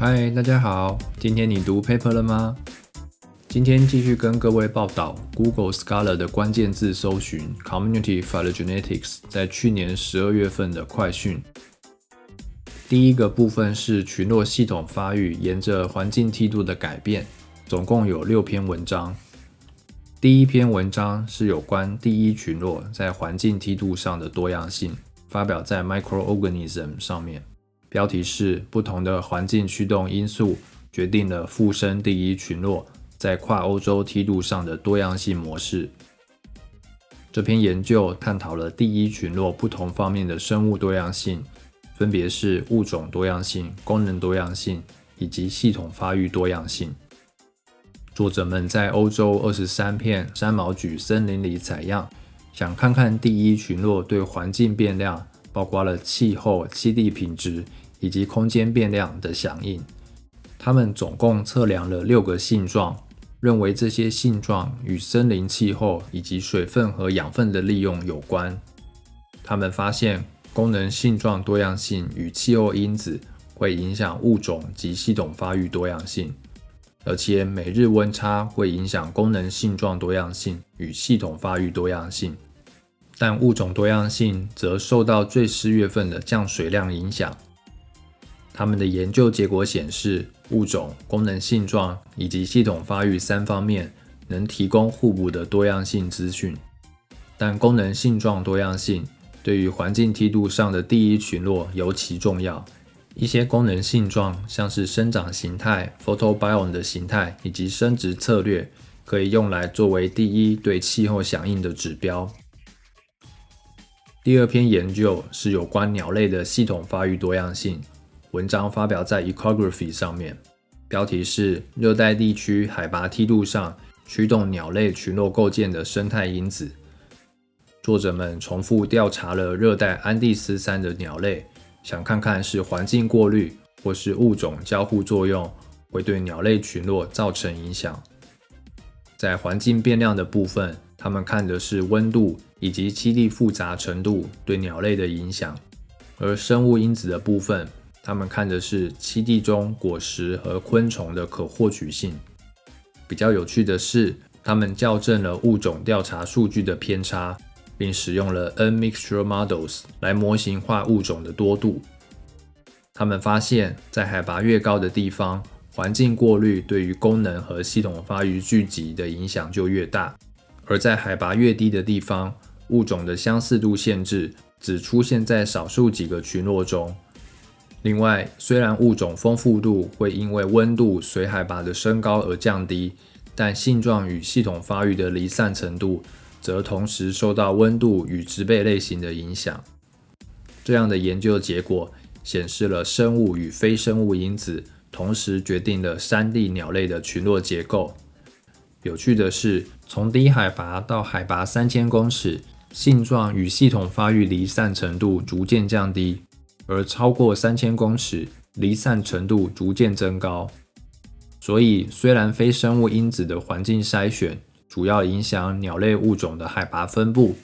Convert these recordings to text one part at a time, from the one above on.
嗨，大家好，今天你读 paper 了吗？今天继续跟各位报道 Google Scholar 的关键字搜寻 Community Phylogenetics 在去年十二月份的快讯。第一个部分是群落系统发育沿着环境梯度的改变，总共有六篇文章。第一篇文章是有关第一群落在环境梯度上的多样性，发表在 Microorganism 上面。标题是不同的环境驱动因素决定了附生第一群落在跨欧洲梯度上的多样性模式。这篇研究探讨了第一群落不同方面的生物多样性，分别是物种多样性、功能多样性以及系统发育多样性。作者们在欧洲二十三片山毛榉森林里采样，想看看第一群落对环境变量。包括了气候、基地品质以及空间变量的响应。他们总共测量了六个性状，认为这些性状与森林气候以及水分和养分的利用有关。他们发现功能性状多样性与气候因子会影响物种及系统发育多样性，而且每日温差会影响功能性状多样性与系统发育多样性。但物种多样性则受到最湿月份的降水量影响。他们的研究结果显示，物种、功能性状以及系统发育三方面能提供互补的多样性资讯。但功能性状多样性对于环境梯度上的第一群落尤其重要。一些功能性状，像是生长形态、photobiome 的形态以及生殖策略，可以用来作为第一对气候响应的指标。第二篇研究是有关鸟类的系统发育多样性，文章发表在 Ecography 上面，标题是热带地区海拔梯度上驱动鸟类群落构建的生态因子。作者们重复调查了热带安第斯山的鸟类，想看看是环境过滤或是物种交互作用会对鸟类群落造成影响。在环境变量的部分，他们看的是温度。以及栖地复杂程度对鸟类的影响，而生物因子的部分，他们看的是栖地中果实和昆虫的可获取性。比较有趣的是，他们校正了物种调查数据的偏差，并使用了 N mixture models 来模型化物种的多度。他们发现，在海拔越高的地方，环境过滤对于功能和系统发育聚集的影响就越大；而在海拔越低的地方，物种的相似度限制只出现在少数几个群落中。另外，虽然物种丰富度会因为温度随海拔的升高而降低，但性状与系统发育的离散程度则同时受到温度与植被类型的影响。这样的研究结果显示了生物与非生物因子同时决定了山地鸟类的群落结构。有趣的是，从低海拔到海拔三千公尺。性状与系统发育离散程度逐渐降低，而超过三千公尺，离散程度逐渐增高。所以，虽然非生物因子的环境筛选主要影响鸟类物种的海拔分布，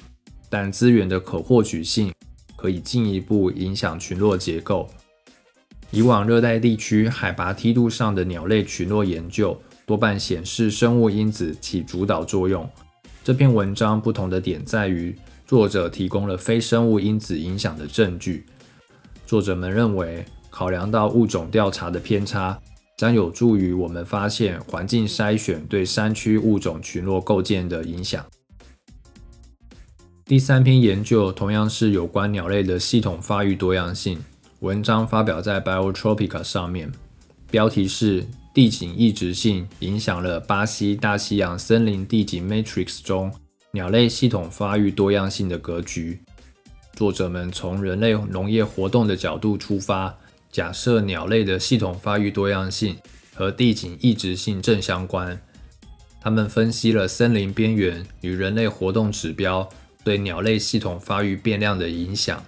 但资源的可获取性可以进一步影响群落结构。以往热带地区海拔梯度上的鸟类群落研究，多半显示生物因子起主导作用。这篇文章不同的点在于，作者提供了非生物因子影响的证据。作者们认为，考量到物种调查的偏差，将有助于我们发现环境筛选对山区物种群落构建的影响。第三篇研究同样是有关鸟类的系统发育多样性，文章发表在 Biotropica 上面，标题是。地景异质性影响了巴西大西洋森林地景 matrix 中鸟类系统发育多样性的格局。作者们从人类农业活动的角度出发，假设鸟类的系统发育多样性和地景异质性正相关。他们分析了森林边缘与人类活动指标对鸟类系统发育变量的影响。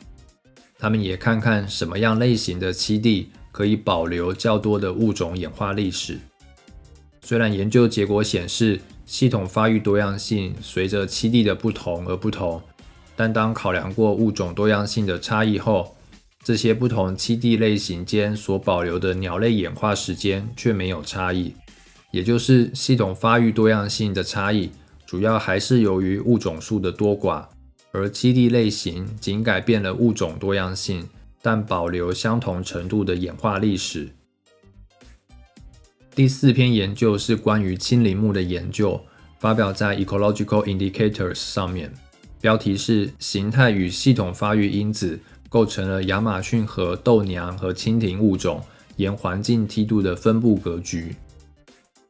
他们也看看什么样类型的栖地。可以保留较多的物种演化历史。虽然研究结果显示系统发育多样性随着栖地的不同而不同，但当考量过物种多样性的差异后，这些不同栖地类型间所保留的鸟类演化时间却没有差异，也就是系统发育多样性的差异，主要还是由于物种数的多寡，而栖地类型仅改变了物种多样性，但保留相同程度的演化历史。第四篇研究是关于青鳞目的研究，发表在《Ecological Indicators》上面，标题是“形态与系统发育因子构成了亚马逊河豆娘和蜻蜓物种沿环境梯度的分布格局”。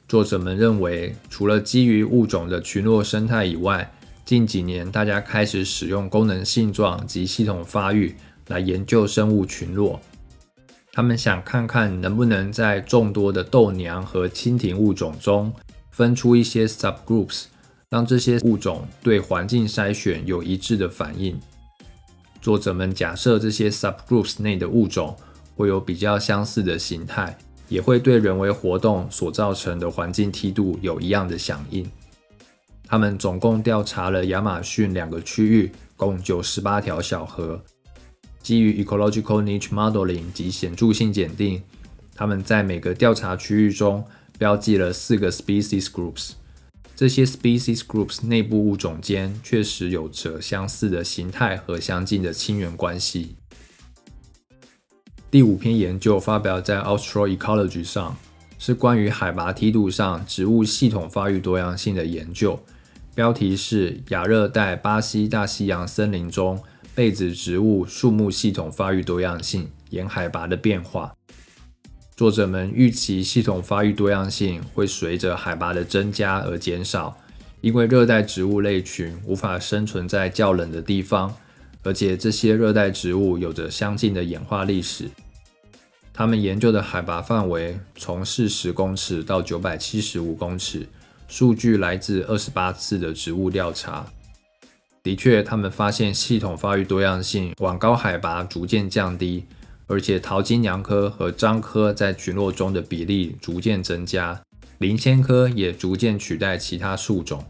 作者们认为，除了基于物种的群落生态以外，近几年大家开始使用功能性状及系统发育来研究生物群落。他们想看看能不能在众多的豆娘和蜻蜓物种中分出一些 subgroups，让这些物种对环境筛选有一致的反应。作者们假设这些 subgroups 内的物种会有比较相似的形态，也会对人为活动所造成的环境梯度有一样的响应。他们总共调查了亚马逊两个区域，共九十八条小河。基于 ecological niche modeling 及显著性检定，他们在每个调查区域中标记了四个 species groups。这些 species groups 内部物种间确实有着相似的形态和相近的亲缘关系。第五篇研究发表在 Austral Ecology 上，是关于海拔梯度上植物系统发育多样性的研究，标题是亚热带巴西大西洋森林中。被子植物树木系统发育多样性沿海拔的变化。作者们预期系统发育多样性会随着海拔的增加而减少，因为热带植物类群无法生存在较冷的地方，而且这些热带植物有着相近的演化历史。他们研究的海拔范围从四十公尺到九百七十五公尺，数据来自二十八次的植物调查。的确，他们发现系统发育多样性往高海拔逐渐降低，而且桃金娘科和樟科在群落中的比例逐渐增加，林仙科也逐渐取代其他树种。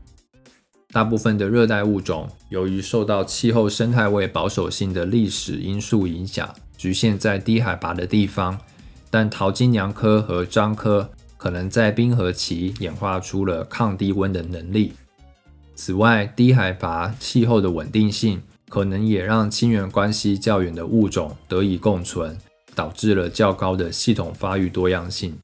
大部分的热带物种由于受到气候生态位保守性的历史因素影响，局限在低海拔的地方，但桃金娘科和樟科可能在冰河期演化出了抗低温的能力。此外，低海拔气候的稳定性可能也让亲缘关系较远的物种得以共存，导致了较高的系统发育多样性。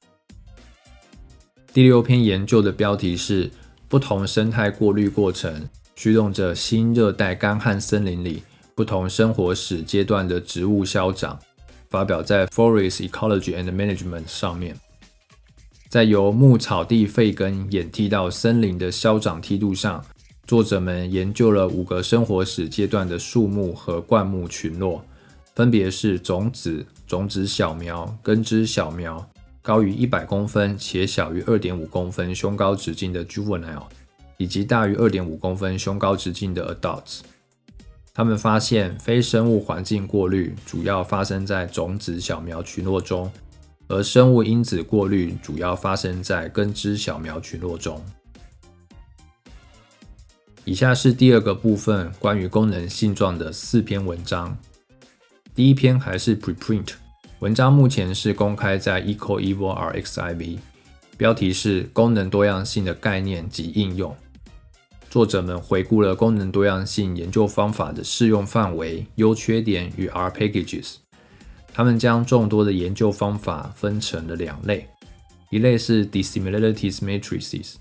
第六篇研究的标题是“不同生态过滤过程驱动着新热带干旱森林里不同生活史阶段的植物消长”，发表在《Forest Ecology and Management》上面。在由牧草地废根演替到森林的消长梯度上。作者们研究了五个生活史阶段的树木和灌木群落，分别是种子、种子小苗、根枝小苗、高于一百公分且小于二点五公分胸高直径的 juvenile，以及大于二点五公分胸高直径的 adults。他们发现非生物环境过滤主要发生在种子小苗群落中，而生物因子过滤主要发生在根枝小苗群落中。以下是第二个部分关于功能性状的四篇文章。第一篇还是 preprint 文章，目前是公开在 EcoEvo RxIV，标题是功能多样性的概念及应用。作者们回顾了功能多样性研究方法的适用范围、优缺点与 R packages。他们将众多的研究方法分成了两类，一类是 dissimilarities matrices。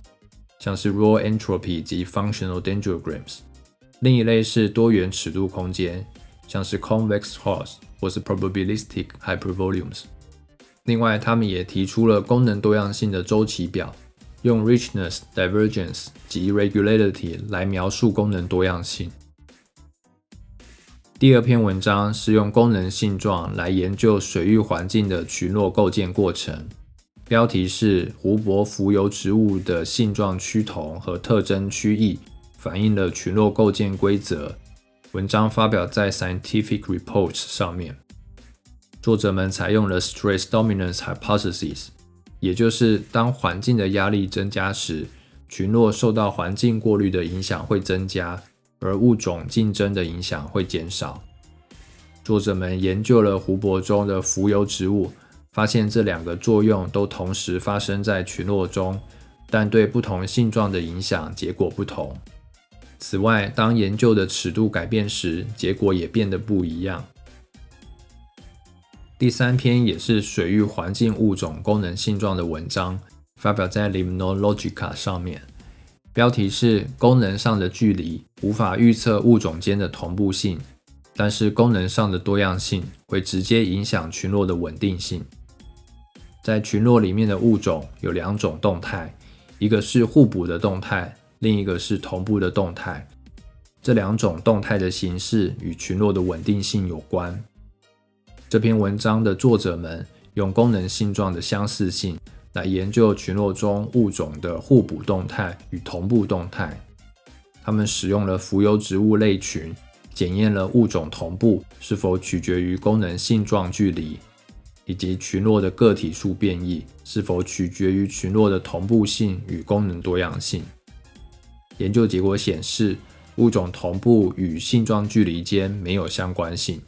像是 raw entropy 及 functional dendrograms，另一类是多元尺度空间，像是 convex Haus 或是 probabilistic hypervolumes。另外，他们也提出了功能多样性的周期表，用 richness、divergence 及 regularity 来描述功能多样性。第二篇文章是用功能性状来研究水域环境的群落构建过程。标题是湖泊浮游植物的性状趋同和特征区异，反映了群落构建规则。文章发表在 Scientific Reports 上面。作者们采用了 Stress Dominance Hypothesis，也就是当环境的压力增加时，群落受到环境过滤的影响会增加，而物种竞争的影响会减少。作者们研究了湖泊中的浮游植物，发现这两个作用都同时发生在群落中，但对不同性状的影响结果不同。此外，当研究的尺度改变时，结果也变得不一样。第三篇也是水域环境物种功能性状的文章，发表在《Limnologica》上面，标题是“功能上的距离无法预测物种间的同步性，但是功能上的多样性会直接影响群落的稳定性”。在群落里面的物种有两种动态，一个是互补的动态，另一个是同步的动态。这两种动态的形式与群落的稳定性有关。这篇文章的作者们用功能性状的相似性来研究群落中物种的互补动态与同步动态。他们使用了浮游植物类群，检验了物种同步是否取决于功能性状距离，以及群落的个体数变异是否取决于群落的同步性与功能多样性。研究结果显示，物种同步与性状距离间没有相关性。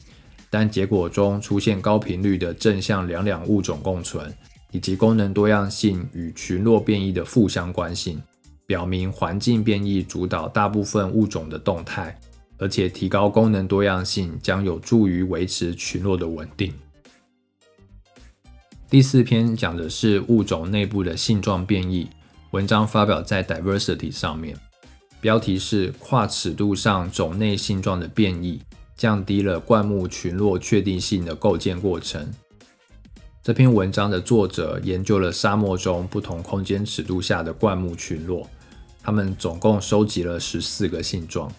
但结果中出现高频率的正向两两物种共存，以及功能多样性与群落变异的负相关性，表明环境变异主导大部分物种的动态，而且提高功能多样性将有助于维持群落的稳定。第四篇讲的是物种内部的性状变异，文章发表在 Diversity 上面，标题是跨尺度上种内性状的变异。降低了灌木群落确定性的构建过程。这篇文章的作者研究了沙漠中不同空间尺度下的灌木群落，他们总共收集了十四个性状。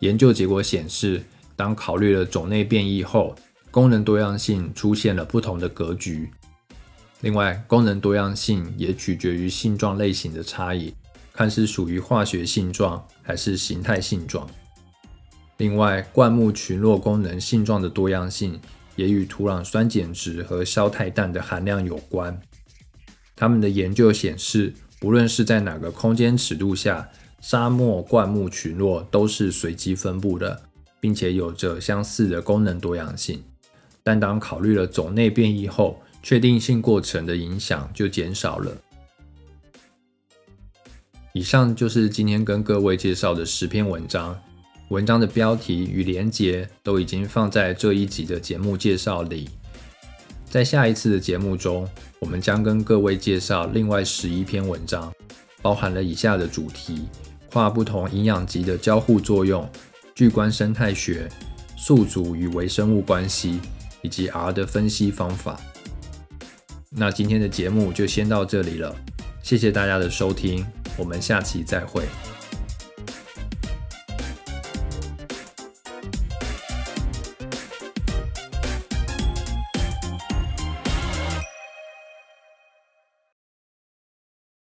研究结果显示，当考虑了种内变异后，功能多样性出现了不同的格局。另外，功能多样性也取决于性状类型的差异，看是属于化学性状还是形态性状。另外，灌木群落功能性状的多样性也与土壤酸碱值和硝态氮的含量有关。他们的研究显示，不论是在哪个空间尺度下，沙漠灌木群落都是随机分布的，并且有着相似的功能多样性。但当考虑了种内变异后，确定性过程的影响就减少了。以上就是今天跟各位介绍的十篇文章。文章的标题与连结都已经放在这一集的节目介绍里。在下一次的节目中，我们将跟各位介绍另外十一篇文章，包含了以下的主题：跨不同营养级的交互作用、巨观生态学、宿主与微生物关系，以及 R 的分析方法。那今天的节目就先到这里了，谢谢大家的收听，我们下期再会。